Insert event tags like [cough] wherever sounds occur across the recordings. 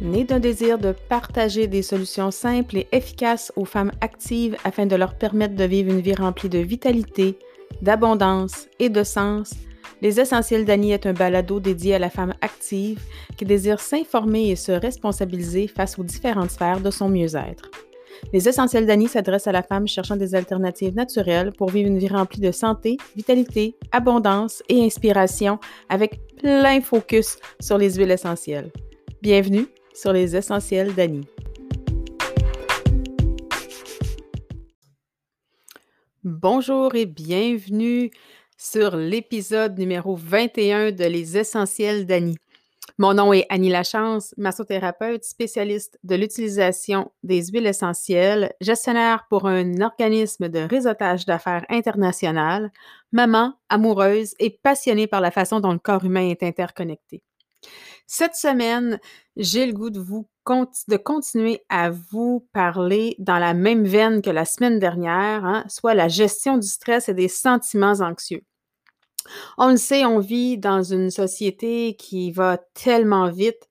né d'un désir de partager des solutions simples et efficaces aux femmes actives afin de leur permettre de vivre une vie remplie de vitalité, d'abondance et de sens, Les Essentiels d'Annie est un balado dédié à la femme active qui désire s'informer et se responsabiliser face aux différentes sphères de son mieux-être. Les Essentiels d'Annie s'adressent à la femme cherchant des alternatives naturelles pour vivre une vie remplie de santé, vitalité, abondance et inspiration avec plein focus sur les huiles essentielles. Bienvenue sur les Essentiels d'Annie. Bonjour et bienvenue sur l'épisode numéro 21 de Les Essentiels d'Annie. Mon nom est Annie Lachance, massothérapeute spécialiste de l'utilisation des huiles essentielles, gestionnaire pour un organisme de réseautage d'affaires international, maman, amoureuse et passionnée par la façon dont le corps humain est interconnecté. Cette semaine, j'ai le goût de vous de continuer à vous parler dans la même veine que la semaine dernière, hein, soit la gestion du stress et des sentiments anxieux. On le sait, on vit dans une société qui va tellement vite,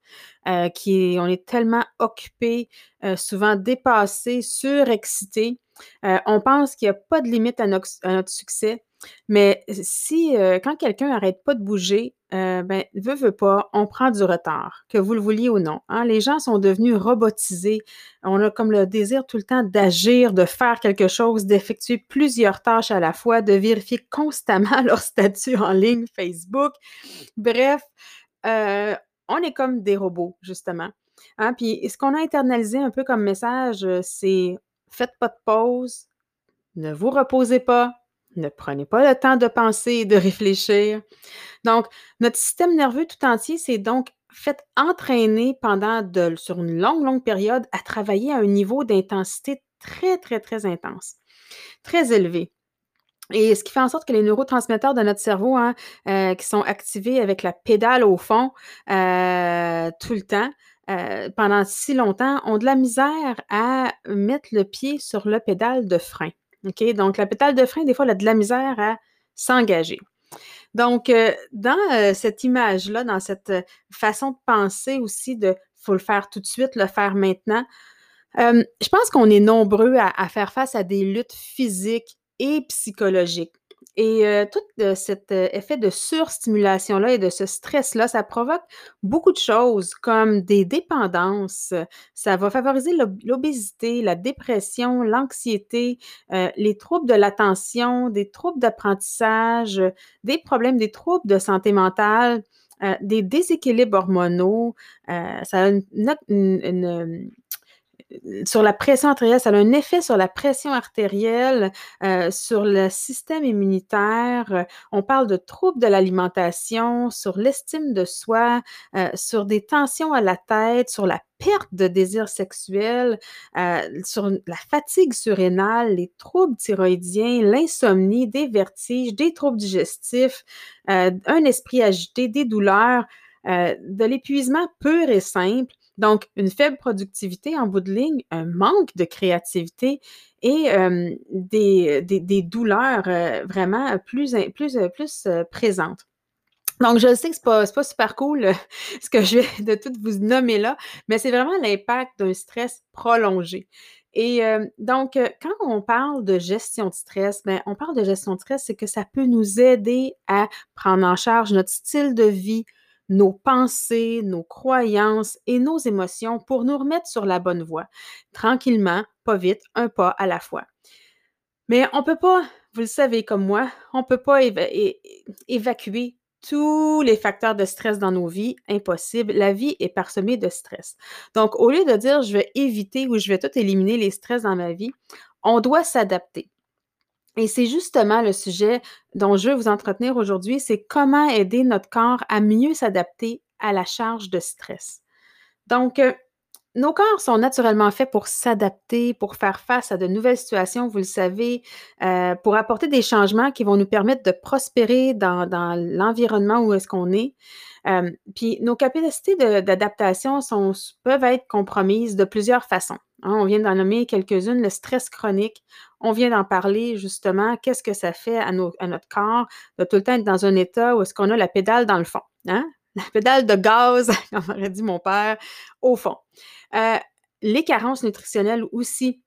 euh, qui on est tellement occupé, euh, souvent dépassé, surexcité. Euh, on pense qu'il n'y a pas de limite à notre, succès, mais si quand quelqu'un n'arrête pas de bouger, ben, veut, veut pas, on prend du retard, que vous le vouliez ou non. Hein. Les gens sont devenus robotisés. On a comme le désir tout le temps d'agir, de faire quelque chose, d'effectuer plusieurs tâches à la fois, de vérifier constamment [laughs] leur statut en ligne Facebook. Bref, on est comme des robots, justement. Hein. Puis ce qu'on a internalisé un peu comme message, euh, c'est faites pas de pause, ne vous reposez pas, ne prenez pas le temps de penser et de réfléchir. Donc, notre système nerveux tout entier s'est donc fait entraîner pendant sur une longue, longue période à travailler à un niveau d'intensité très, très, très intense, très élevé. Et ce qui fait en sorte que les neurotransmetteurs de notre cerveau, hein, euh, qui sont activés avec la pédale au fond euh, tout le temps, euh, pendant si longtemps, ont de la misère à mettre le pied sur le pédale de frein. OK? Donc, la pétale de frein, des fois, elle a de la misère à s'engager. Donc, euh, dans euh, cette image-là, dans cette euh, façon de penser aussi de faut le faire tout de suite, le faire maintenant, je pense qu'on est nombreux à, faire face à des luttes physiques et psychologiques. Et euh, tout euh, cet euh, effet de surstimulation-là et de ce stress-là, ça provoque beaucoup de choses comme des dépendances. Ça va favoriser l'obésité, la dépression, l'anxiété, les troubles de l'attention, des troubles d'apprentissage, des problèmes, des troubles de santé mentale. des déséquilibres hormonaux, ça a une, sur la pression artérielle, ça a un effet sur la pression artérielle, euh, sur le système immunitaire. On parle de troubles de l'alimentation, sur l'estime de soi, euh, sur des tensions à la tête, sur la perte de désir sexuel, euh, sur la fatigue surrénale, les troubles thyroïdiens, l'insomnie, des vertiges, des troubles digestifs, un esprit agité, des douleurs, de l'épuisement pur et simple. Donc, une faible productivité en bout de ligne, un manque de créativité et des, douleurs vraiment plus, plus, plus présentes. Donc, je sais que ce n'est pas, pas, super cool [laughs] ce que je vais de tout vous nommer là, mais c'est vraiment l'impact d'un stress prolongé. Et donc, quand on parle de gestion de stress, bien, on parle de gestion de stress, c'est que ça peut nous aider à prendre en charge notre style de vie, nos pensées, nos croyances et nos émotions pour nous remettre sur la bonne voie, tranquillement, pas vite, un pas à la fois. Mais on ne peut pas, vous le savez comme moi, on ne peut pas évacuer tous les facteurs de stress dans nos vies, impossible. La vie est parsemée de stress. Donc, au lieu de dire je vais éviter ou je vais tout éliminer les stress dans ma vie, on doit s'adapter. Et c'est justement le sujet dont je veux vous entretenir aujourd'hui, c'est comment aider notre corps à mieux s'adapter à la charge de stress. Donc, euh, nos corps sont naturellement faits pour s'adapter, pour faire face à de nouvelles situations, vous le savez, euh, pour apporter des changements qui vont nous permettre de prospérer dans, l'environnement où est-ce qu'on est. Euh, puis nos capacités d'adaptation peuvent être compromises de plusieurs façons. Hein. on vient d'en nommer quelques-unes, le stress chronique. On vient d'en parler justement, qu'est-ce que ça fait à, notre corps de tout le temps être dans un état où est-ce qu'on a la pédale dans le fond. Hein? [laughs] la pédale de gaz, [laughs] comme aurait dit mon père, au fond. Euh, les carences nutritionnelles aussi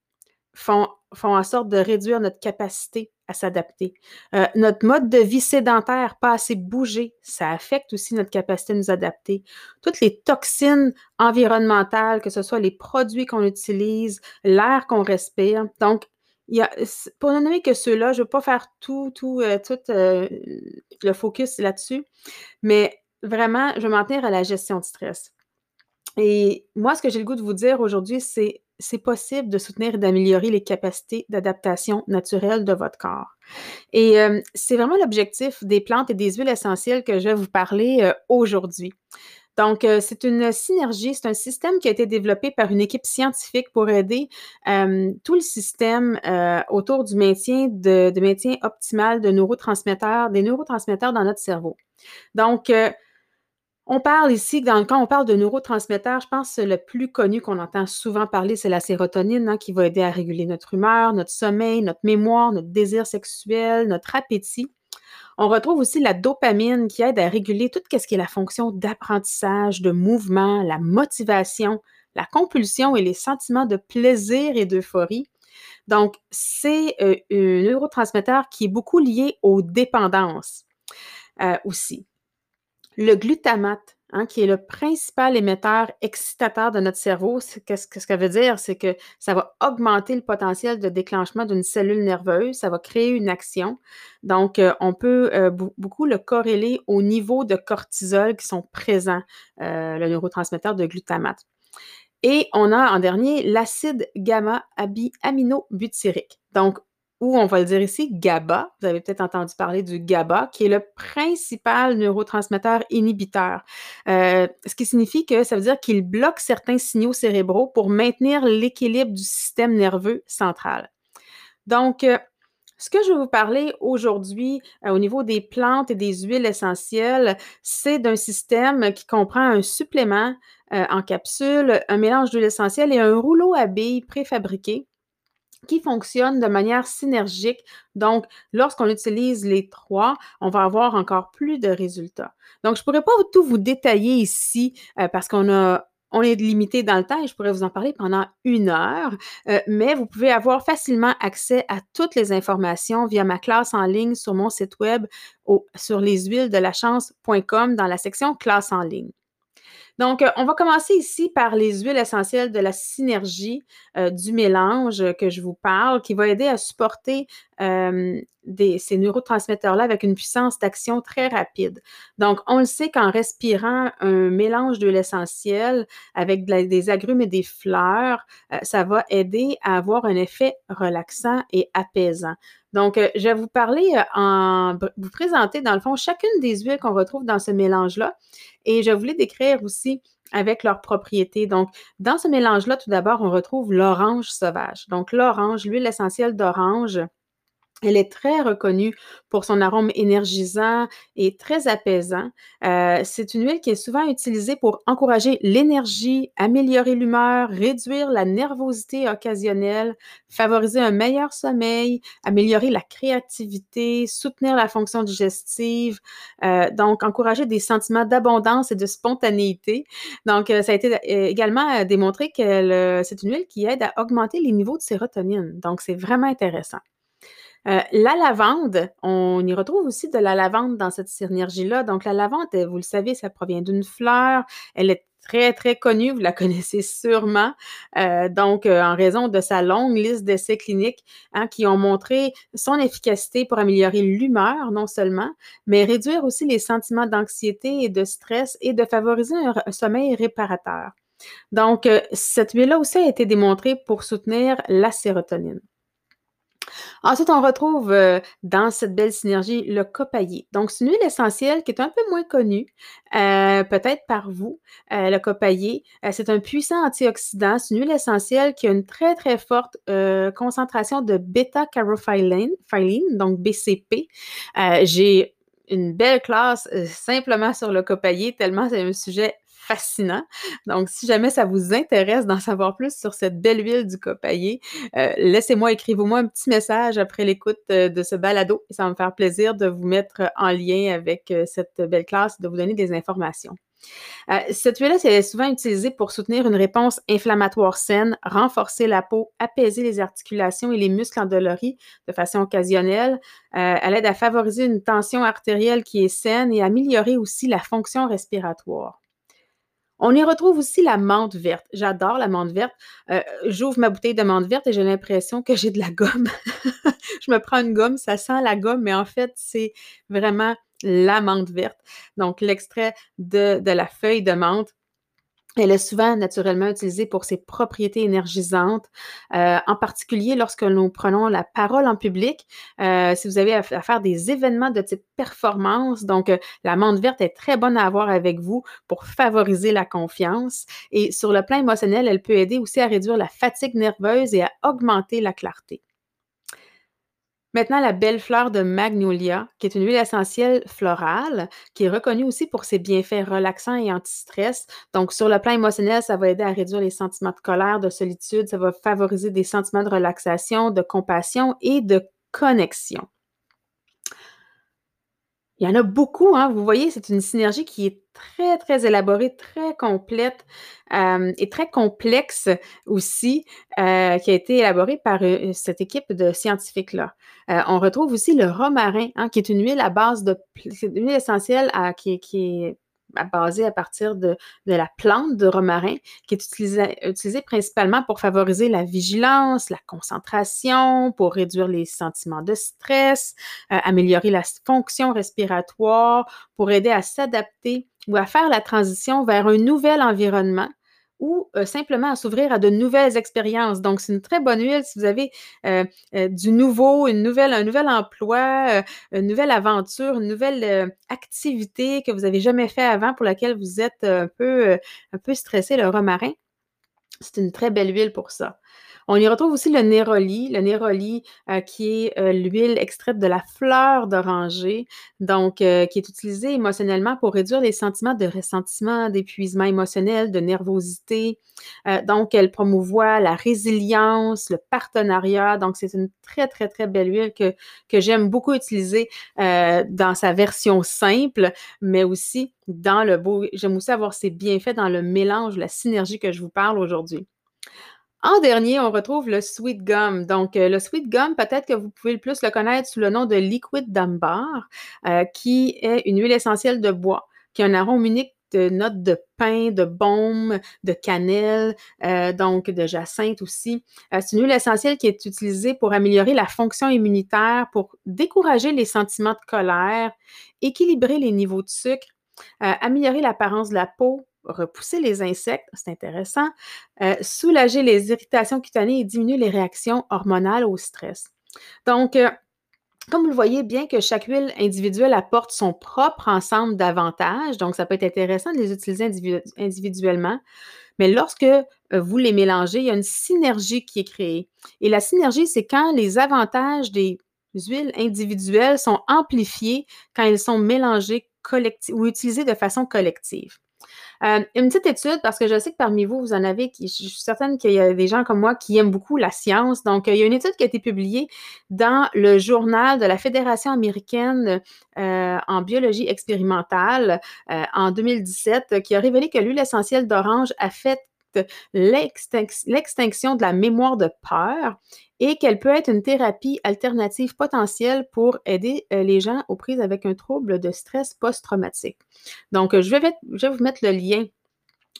font, font en sorte de réduire notre capacité s'adapter. Euh, notre mode de vie sédentaire, pas assez bougé, ça affecte aussi notre capacité à nous adapter. Toutes les toxines environnementales, que ce soit les produits qu'on utilise, l'air qu'on respire. Donc, y a, pour ne nommer que ceux-là, je ne veux pas faire tout, tout, euh, tout euh, le focus là-dessus, mais vraiment, je vais m'en tenir à la gestion du stress. Et moi, ce que j'ai le goût de vous dire aujourd'hui, c'est c'est possible de soutenir et d'améliorer les capacités d'adaptation naturelle de votre corps. Et euh, c'est vraiment l'objectif des plantes et des huiles essentielles que je vais vous parler euh, aujourd'hui. Donc, euh, c'est une synergie, c'est un système qui a été développé par une équipe scientifique pour aider tout le système autour du maintien, de, de, maintien optimal de neurotransmetteurs, des neurotransmetteurs dans notre cerveau. Donc, on parle ici, quand on parle de neurotransmetteurs, je pense que le plus connu qu'on entend souvent parler, c'est la sérotonine, hein, qui va aider à réguler notre humeur, notre sommeil, notre mémoire, notre désir sexuel, notre appétit. On retrouve aussi la dopamine qui aide à réguler tout ce qui est la fonction d'apprentissage, de mouvement, la motivation, la compulsion et les sentiments de plaisir et d'euphorie. Donc, c'est euh, un neurotransmetteur qui est beaucoup lié aux dépendances euh, aussi. Le glutamate, hein, qui est le principal émetteur excitateur de notre cerveau, qu'est-ce que ça veut dire? C'est que ça va augmenter le potentiel de déclenchement d'une cellule nerveuse, ça va créer une action. Donc, euh, on peut euh, beaucoup le corréler au niveau de cortisol qui sont présents, euh, le neurotransmetteur de glutamate. Et on a en dernier l'acide gamma-aminobutyrique. Donc, ou on va le dire ici, GABA. Vous avez peut-être entendu parler du GABA, qui est le principal neurotransmetteur inhibiteur. Euh, ce qui signifie que ça veut dire qu'il bloque certains signaux cérébraux pour maintenir l'équilibre du système nerveux central. Donc, euh, ce que je vais vous parler aujourd'hui euh, au niveau des plantes et des huiles essentielles, c'est d'un système qui comprend un supplément en capsule, un mélange d'huile essentielle et un rouleau à billes préfabriqué qui fonctionnent de manière synergique. Donc, lorsqu'on utilise les trois, on va avoir encore plus de résultats. Donc, je ne pourrais pas tout vous détailler ici euh, parce qu'on a on est limité dans le temps et je pourrais vous en parler pendant une heure, euh, mais vous pouvez avoir facilement accès à toutes les informations via ma classe en ligne sur mon site web au, sur leshuilesdelachance.com dans la section classe en ligne. Donc, euh, on va commencer ici par les huiles essentielles de la synergie euh, du mélange que je vous parle, qui va aider à supporter euh, ces neurotransmetteurs-là avec une puissance d'action très rapide. Donc, on le sait qu'en respirant un mélange d'huile essentielle avec des agrumes et des fleurs, ça va aider à avoir un effet relaxant et apaisant. Donc, je vais vous parler en vous présenter dans le fond chacune des huiles qu'on retrouve dans ce mélange-là et je voulais décrire aussi avec leurs propriétés. Donc, dans ce mélange-là, tout d'abord, on retrouve l'orange sauvage. Donc, l'orange, l'huile essentielle d'orange, elle est très reconnue pour son arôme énergisant et très apaisant. Euh, c'est une huile qui est souvent utilisée pour encourager l'énergie, améliorer l'humeur, réduire la nervosité occasionnelle, favoriser un meilleur sommeil, améliorer la créativité, soutenir la fonction digestive, euh, donc encourager des sentiments d'abondance et de spontanéité. Donc, euh, ça a été également démontré que c'est une huile qui aide à augmenter les niveaux de sérotonine. Donc, c'est vraiment intéressant. Euh, la lavande, on y retrouve aussi de la lavande dans cette synergie-là. Donc, la lavande, vous le savez, ça provient d'une fleur. Elle est très, très connue, vous la [laughs] connaissez sûrement. Euh, donc, euh, en raison de sa longue liste d'essais cliniques hein, qui ont montré son efficacité pour améliorer l'humeur, non seulement, mais réduire aussi les sentiments d'anxiété et de stress et de favoriser un sommeil réparateur. Donc, cette huile-là aussi a été démontrée pour soutenir la sérotonine. Ensuite, on retrouve euh, dans cette belle synergie le copaillé. Donc, c'est une huile essentielle qui est un peu moins connue, euh, peut-être par vous. Euh, le copaillé, c'est un puissant antioxydant. C'est une huile essentielle qui a une très, très forte concentration de bêta-carotène, donc BCP. J'ai une belle classe simplement sur le copaillé, tellement c'est un sujet fascinant. Donc, si jamais ça vous intéresse d'en savoir plus sur cette belle huile du copaillé, euh, laissez-moi, écrivez-moi un petit message après l'écoute euh, de ce balado et ça va me faire plaisir de vous mettre en lien avec euh, cette belle classe, de vous donner des informations. Cette huile-là, c'est souvent utilisée pour soutenir une réponse inflammatoire saine, renforcer la peau, apaiser les articulations et les muscles endoloris de façon occasionnelle. elle aide à favoriser une tension artérielle qui est saine et améliorer aussi la fonction respiratoire. On y retrouve aussi la menthe verte. J'adore la menthe verte. Euh, j'ouvre ma bouteille de menthe verte et j'ai l'impression que j'ai de la gomme. [laughs] je me prends une gomme, ça sent la gomme, mais en fait, c'est vraiment la menthe verte. Donc, l'extrait de, la feuille de menthe elle est souvent naturellement utilisée pour ses propriétés énergisantes, euh, en particulier lorsque nous prenons la parole en public. Euh, si vous avez à, faire des événements de type performance, donc euh, la menthe verte est très bonne à avoir avec vous pour favoriser la confiance. Et sur le plan émotionnel, elle peut aider aussi à réduire la fatigue nerveuse et à augmenter la clarté. Maintenant, la belle fleur de magnolia, qui est une huile essentielle florale, qui est reconnue aussi pour ses bienfaits relaxants et anti-stress. Donc, sur le plan émotionnel, ça va aider à réduire les sentiments de colère, de solitude, ça va favoriser des sentiments de relaxation, de compassion et de connexion. Il y en a beaucoup, hein. Vous voyez, c'est une synergie qui est très, très élaborée, très complète euh, et très complexe aussi, euh, qui a été élaborée par euh, cette équipe de scientifiques-là. on retrouve aussi le romarin, hein, qui est une huile à base de, une huile essentielle qui, qui est basé à partir de, la plante de romarin, qui est utilisée, principalement pour favoriser la vigilance, la concentration, pour réduire les sentiments de stress, euh, améliorer la fonction respiratoire, pour aider à s'adapter ou à faire la transition vers un nouvel environnement ou euh, simplement à s'ouvrir à de nouvelles expériences. Donc, c'est une très bonne huile si vous avez euh, euh, du nouveau, un nouvel emploi, une nouvelle aventure, une nouvelle activité que vous n'avez jamais fait avant pour laquelle vous êtes un peu, un peu stressé, le romarin. C'est une très belle huile pour ça. On y retrouve aussi le néroli, le néroli euh, qui est euh, l'huile extraite de la fleur d'oranger, donc euh, qui est utilisée émotionnellement pour réduire les sentiments de ressentiment, d'épuisement émotionnel, de nervosité. donc, elle promouvoit la résilience, le partenariat. Donc, c'est une très, très, très belle huile que, que j'aime beaucoup utiliser dans sa version simple, mais aussi dans le beau. J'aime aussi avoir ses bienfaits dans le mélange, la synergie que je vous parle aujourd'hui. En dernier, on retrouve le sweet gum. Donc, euh, le sweet gum, peut-être que vous pouvez le plus le connaître sous le nom de liquid d'ambar, euh, qui est une huile essentielle de bois, qui a un arôme unique de notes de pain, de baume, de cannelle, euh, donc de jacinthe aussi. c'est une huile essentielle qui est utilisée pour améliorer la fonction immunitaire, pour décourager les sentiments de colère, équilibrer les niveaux de sucre, améliorer l'apparence de la peau, repousser les insectes, c'est intéressant, euh, soulager les irritations cutanées et diminuer les réactions hormonales au stress. Donc, euh, comme vous le voyez, bien que chaque huile individuelle apporte son propre ensemble d'avantages, donc ça peut être intéressant de les utiliser individuellement, mais lorsque euh, vous les mélangez, il y a une synergie qui est créée. Et la synergie, c'est quand les avantages des huiles individuelles sont amplifiés quand elles sont mélangées ou utilisées de façon collective. Euh, une petite étude, parce que je sais que parmi vous, vous en avez, qui, je suis certaine qu'il y a des gens comme moi qui aiment beaucoup la science. Donc, il y a une étude qui a été publiée dans le journal de la Fédération américaine euh, en biologie expérimentale euh, en 2017 qui a révélé que l'huile essentielle d'orange affecte l'extinction de la mémoire de peur et qu'elle peut être une thérapie alternative potentielle pour aider euh, les gens aux prises avec un trouble de stress post-traumatique. Donc, je vais, je vais vous mettre le lien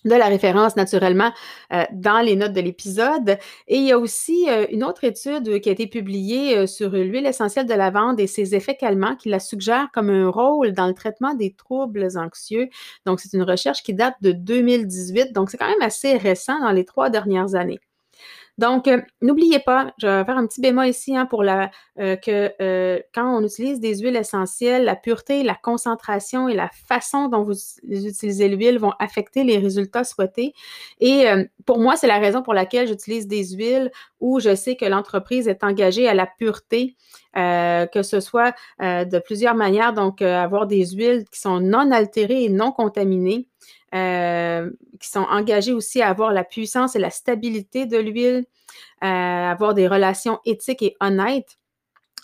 de la référence naturellement euh, dans les notes de l'épisode. Et il y a aussi euh, une autre étude qui a été publiée sur l'huile essentielle de lavande et ses effets calmants qui la suggère comme un rôle dans le traitement des troubles anxieux. Donc, c'est une recherche qui date de 2018, donc c'est quand même assez récent dans les trois dernières années. Donc, euh, n'oubliez pas, je vais faire un petit bémol ici hein, pour euh, que euh, quand on utilise des huiles essentielles, la pureté, la concentration et la façon dont vous utilisez l'huile vont affecter les résultats souhaités. Et pour moi, c'est la raison pour laquelle j'utilise des huiles où je sais que l'entreprise est engagée à la pureté, que ce soit de plusieurs manières, donc avoir des huiles qui sont non altérées et non contaminées. Qui sont engagés aussi à avoir la puissance et la stabilité de l'huile, à avoir des relations éthiques et honnêtes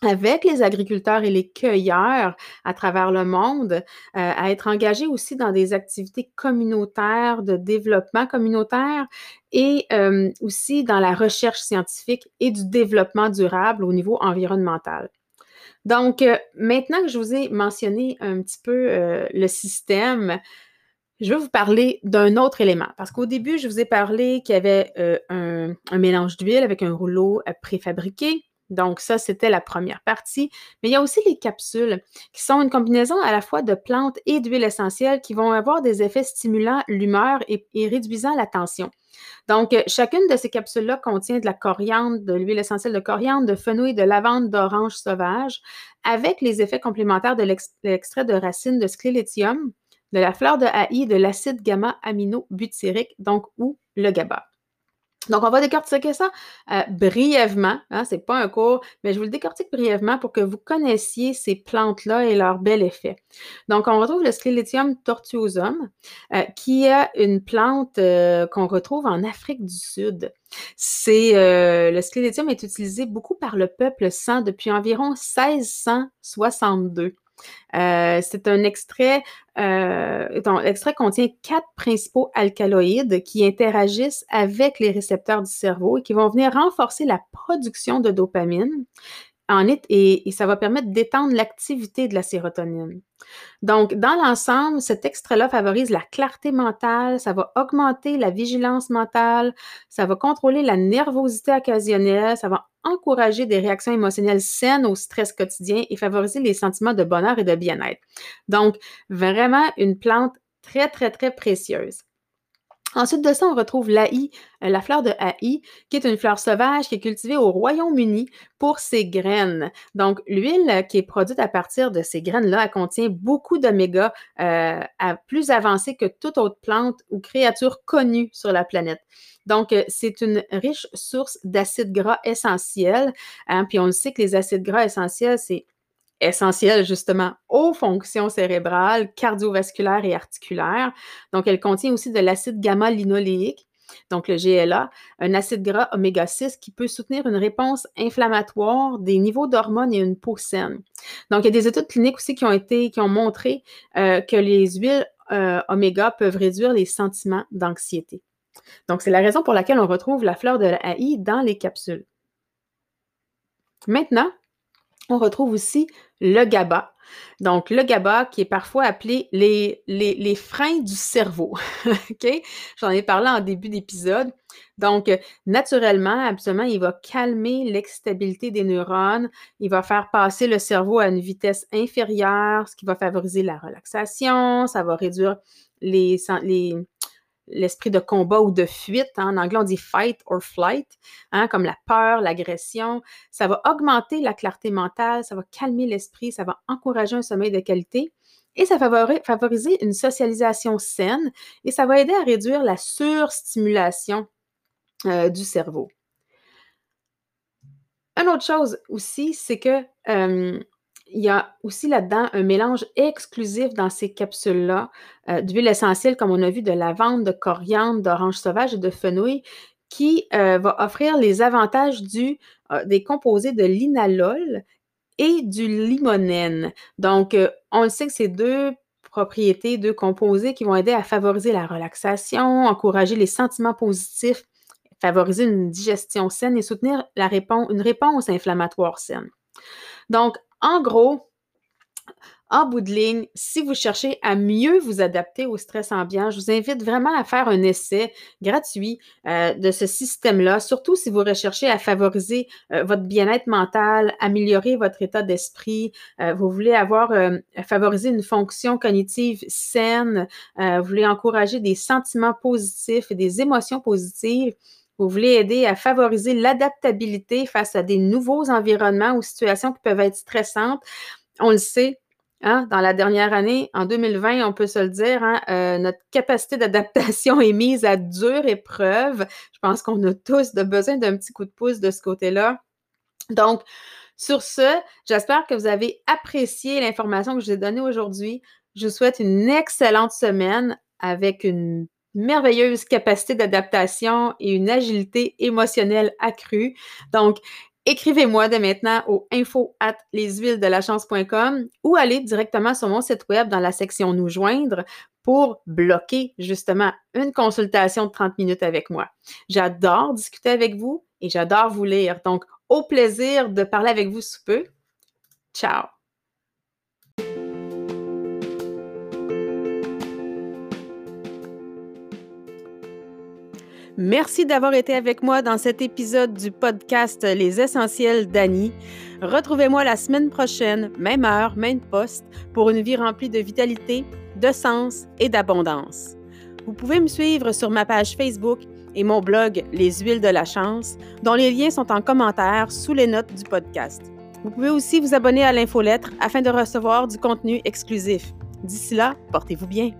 avec les agriculteurs et les cueilleurs à travers le monde, euh, à être engagés aussi dans des activités communautaires, de développement communautaire et euh, aussi dans la recherche scientifique et du développement durable au niveau environnemental. Donc, euh, maintenant que je vous ai mentionné un petit peu le système, je vais vous parler d'un autre élément. Parce qu'au début, je vous ai parlé qu'il y avait un, un mélange d'huile avec un rouleau préfabriqué. Donc, ça, c'était la première partie. Mais il y a aussi les capsules, qui sont une combinaison à la fois de plantes et d'huiles essentielles qui vont avoir des effets stimulant l'humeur et, réduisant la tension. Donc, euh, chacune de ces capsules-là contient de la coriandre, de l'huile essentielle de coriandre, de fenouil, de lavande, d'orange sauvage, avec les effets complémentaires de l'extrait de racine de sclélétium, de la fleur de haï, de l'acide gamma-amino-butyrique, donc ou le GABA. Donc, on va décortiquer ça euh, brièvement. Hein, Ce n'est pas un cours, mais je vous le décortique brièvement pour que vous connaissiez ces plantes-là et leur bel effet. Donc, on retrouve le Sclerotium tortuosum, euh, qui est une plante euh, qu'on retrouve en Afrique du Sud. C'est le Sclerotium est utilisé beaucoup par le peuple sans depuis environ 1662. Euh, c'est un extrait, euh, l'extrait contient quatre principaux alcaloïdes qui interagissent avec les récepteurs du cerveau et qui vont venir renforcer la production de dopamine en et, et ça va permettre d'étendre l'activité de la sérotonine. Donc, dans l'ensemble, cet extrait-là favorise la clarté mentale, ça va augmenter la vigilance mentale, ça va contrôler la nervosité occasionnelle, ça va encourager des réactions émotionnelles saines au stress quotidien et favoriser les sentiments de bonheur et de bien-être. Donc, vraiment une plante très, très, très précieuse. Ensuite de ça, on retrouve l'Aï, euh, la fleur de Haï, qui est une fleur sauvage qui est cultivée au Royaume-Uni pour ses graines. Donc, l'huile qui est produite à partir de ces graines-là, elle contient beaucoup d'oméga euh, plus avancés que toute autre plante ou créature connue sur la planète. Donc, euh, c'est une riche source d'acides gras essentiels. Hein, puis on le sait que les acides gras essentiels, c'est essentielle justement aux fonctions cérébrales, cardiovasculaires et articulaires. Donc, elle contient aussi de l'acide gamma-linoléique, donc le GLA, un acide gras oméga 6 qui peut soutenir une réponse inflammatoire, des niveaux d'hormones et une peau saine. Donc, il y a des études cliniques aussi qui ont été, qui ont montré euh, que les huiles euh, oméga peuvent réduire les sentiments d'anxiété. Donc, c'est la raison pour laquelle on retrouve la fleur de la dans les capsules. Maintenant, on retrouve aussi le GABA. Donc, le GABA qui est parfois appelé les, freins du cerveau. [laughs] J'en ai parlé en début d'épisode. Donc, naturellement, absolument, il va calmer l'exstabilité des neurones. Il va faire passer le cerveau à une vitesse inférieure, ce qui va favoriser la relaxation. Ça va réduire les, l'esprit de combat ou de fuite. Hein. En anglais, on dit fight or flight, hein, comme la peur, l'agression. Ça va augmenter la clarté mentale, ça va calmer l'esprit, ça va encourager un sommeil de qualité et ça va favoriser une socialisation saine et ça va aider à réduire la surstimulation euh, du cerveau. Une autre chose aussi, c'est que euh, il y a aussi là-dedans un mélange exclusif dans ces capsules-là euh, d'huile essentielle, comme on a vu, de lavande, de coriandre, d'orange sauvage et de fenouil, qui euh, va offrir les avantages du, euh, des composés de linalol et du limonène. Donc, on le sait que ces deux propriétés, deux composés qui vont aider à favoriser la relaxation, encourager les sentiments positifs, favoriser une digestion saine et soutenir une réponse inflammatoire saine. Donc, en gros, en bout de ligne, si vous cherchez à mieux vous adapter au stress ambiant, je vous invite vraiment à faire un essai gratuit euh, de ce système-là, surtout si vous recherchez à favoriser euh, votre bien-être mental, améliorer votre état d'esprit, euh, vous voulez avoir favoriser une fonction cognitive saine, vous voulez encourager des sentiments positifs et des émotions positives. Vous voulez aider à favoriser l'adaptabilité face à des nouveaux environnements ou situations qui peuvent être stressantes. On le sait, hein, dans la dernière année, en 2020, on peut se le dire, hein, euh, notre capacité d'adaptation [laughs] est mise à dure épreuve. Je pense qu'on a tous besoin d'un petit coup de pouce de ce côté-là. Donc, sur ce, j'espère que vous avez apprécié l'information que je vous ai donnée aujourd'hui. Je vous souhaite une excellente semaine avec une merveilleuse capacité d'adaptation et une agilité émotionnelle accrue. Donc, écrivez-moi dès maintenant au info at leshuilesdelachance.com ou allez directement sur mon site web dans la section Nous joindre pour bloquer justement une consultation de 30 minutes avec moi. J'adore discuter avec vous et j'adore vous lire. Donc, au plaisir de parler avec vous sous peu. Ciao! Merci d'avoir été avec moi dans cet épisode du podcast Les Essentiels d'Annie. Retrouvez-moi la semaine prochaine, même heure, même poste, pour une vie remplie de vitalité, de sens et d'abondance. Vous pouvez me suivre sur ma page Facebook et mon blog Les Huiles de la Chance, dont les liens sont en commentaire sous les notes du podcast. Vous pouvez aussi vous abonner à l'infolettre afin de recevoir du contenu exclusif. D'ici là, portez-vous bien.